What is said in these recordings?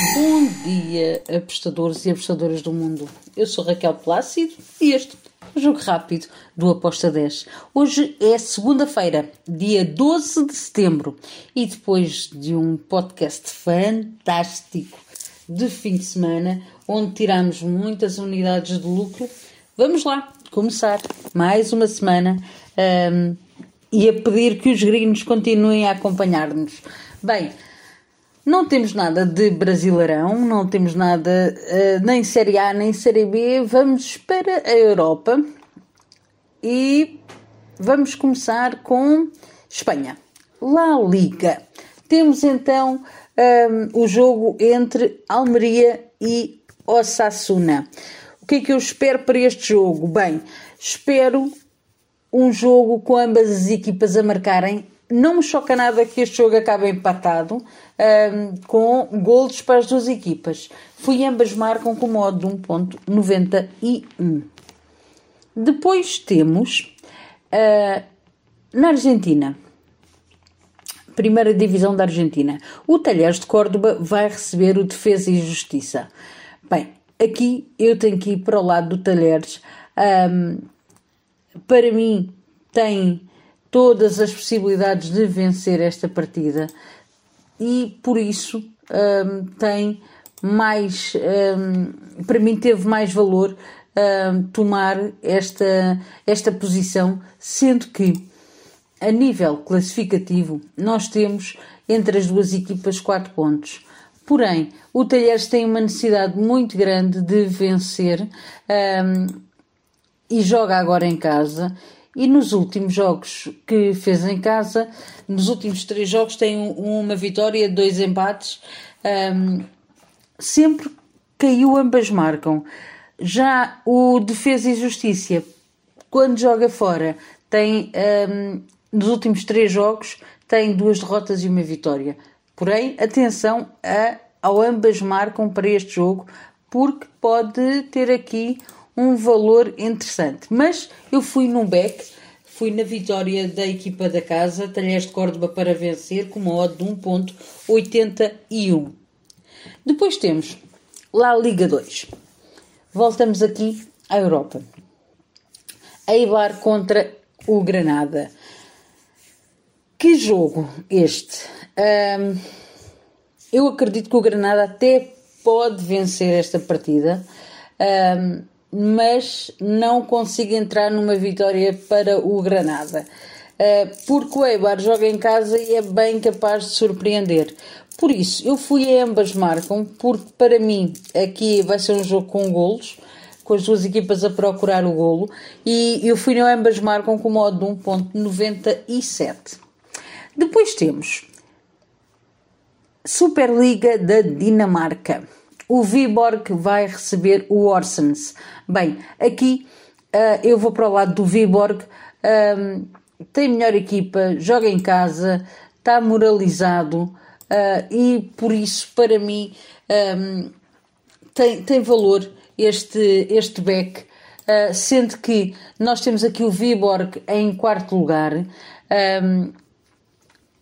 Bom dia, apostadores e apostadoras do mundo. Eu sou Raquel Plácido e este é o Jogo Rápido do Aposta 10. Hoje é segunda-feira, dia 12 de setembro, e depois de um podcast fantástico de fim de semana, onde tiramos muitas unidades de lucro, vamos lá começar mais uma semana um, e a pedir que os gringos continuem a acompanhar-nos. Bem, não temos nada de Brasileirão, não temos nada uh, nem Série A nem Série B. Vamos para a Europa e vamos começar com Espanha. La Liga. Temos então um, ehm, o jogo entre Almeria e Osasuna. O que é que eu espero para este jogo? Bem, espero um jogo com ambas as equipas a marcarem não me choca nada que este jogo acabe empatado um, com golos para as duas equipas. Fui ambas marcam com modo de 1.91. Depois temos uh, na Argentina, primeira divisão da Argentina, o Talheres de Córdoba vai receber o Defesa e Justiça. Bem, aqui eu tenho que ir para o lado do Talheres. Um, para mim, tem todas as possibilidades de vencer esta partida e por isso um, tem mais, um, para mim teve mais valor um, tomar esta, esta posição, sendo que a nível classificativo nós temos entre as duas equipas 4 pontos. Porém, o Talheres tem uma necessidade muito grande de vencer um, e joga agora em casa e nos últimos jogos que fez em casa, nos últimos três jogos, tem uma vitória, dois empates. Um, sempre caiu, ambas marcam. Já o Defesa e Justiça, quando joga fora, tem um, nos últimos três jogos tem duas derrotas e uma vitória. Porém, atenção a, ao ambas marcam para este jogo, porque pode ter aqui um valor interessante. Mas eu fui num back, fui na vitória da equipa da casa, Talheres de Córdoba para vencer, com uma odd de 1.81. Depois temos La Liga 2. Voltamos aqui à Europa. Eibar contra o Granada. Que jogo este? Um, eu acredito que o Granada até pode vencer esta partida. Um, mas não consigo entrar numa vitória para o Granada. Uh, porque o Eibar joga em casa e é bem capaz de surpreender. Por isso, eu fui a ambas marcam, porque para mim aqui vai ser um jogo com golos, com as duas equipas a procurar o golo, e eu fui no ambas marcam com modo de 1.97. Depois temos Superliga da Dinamarca o Viborg vai receber o Orsens. Bem, aqui uh, eu vou para o lado do Viborg, um, tem melhor equipa, joga em casa, está moralizado uh, e por isso, para mim, um, tem, tem valor este, este back, uh, sendo que nós temos aqui o Viborg em quarto lugar um,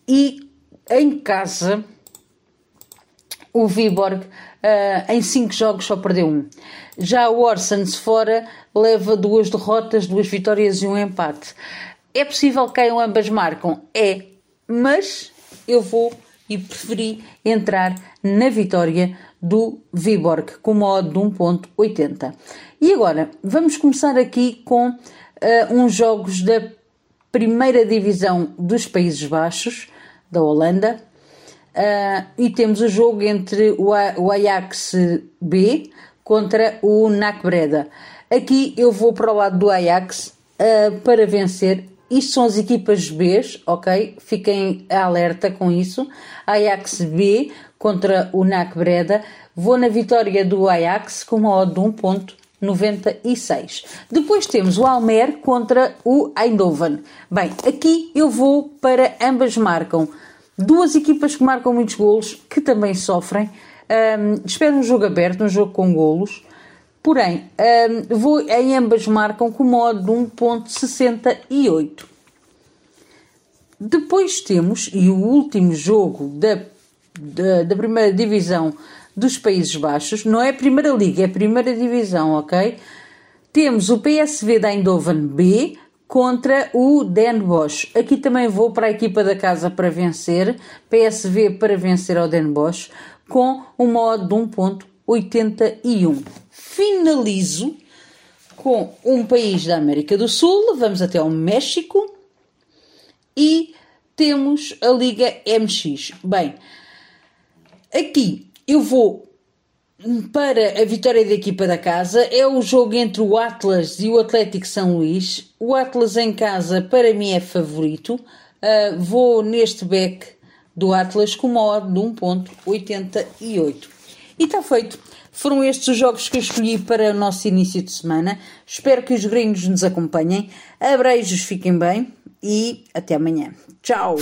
e em casa o Viborg uh, em 5 jogos só perdeu um. Já o Orsens fora leva duas derrotas, duas vitórias e um empate. É possível que caiam ambas marcam? É, mas eu vou e preferi entrar na vitória do Viborg com modo de 1.80. E agora, vamos começar aqui com uh, uns jogos da primeira divisão dos Países Baixos, da Holanda, Uh, e temos o jogo entre o, o Ajax B contra o NAC Breda. Aqui eu vou para o lado do Ajax uh, para vencer. Isto são as equipas B, ok? Fiquem alerta com isso. Ajax B contra o NAC Breda. Vou na vitória do Ajax com uma odd de 1.96. Depois temos o Almer contra o Eindhoven. Bem, aqui eu vou para ambas marcam. Duas equipas que marcam muitos golos, que também sofrem. Um, espero um jogo aberto, um jogo com golos. Porém, um, vou, em ambas marcam com modo de 1.68. Depois temos, e o último jogo da, da, da primeira divisão dos Países Baixos. Não é a Primeira Liga, é a Primeira Divisão, ok? Temos o PSV da Eindhoven B contra o Den Bosch. Aqui também vou para a equipa da casa para vencer, PSV para vencer ao Den Bosch, com uma odd de 1.81. Finalizo com um país da América do Sul, vamos até ao México e temos a Liga MX. Bem, aqui eu vou para a vitória da equipa da casa. É o jogo entre o Atlas e o Atlético São Luís. O Atlas em casa, para mim, é favorito. Uh, vou neste back do Atlas com uma odd de 1.88. E está feito. Foram estes os jogos que eu escolhi para o nosso início de semana. Espero que os gringos nos acompanhem. Abreijos, fiquem bem e até amanhã. Tchau!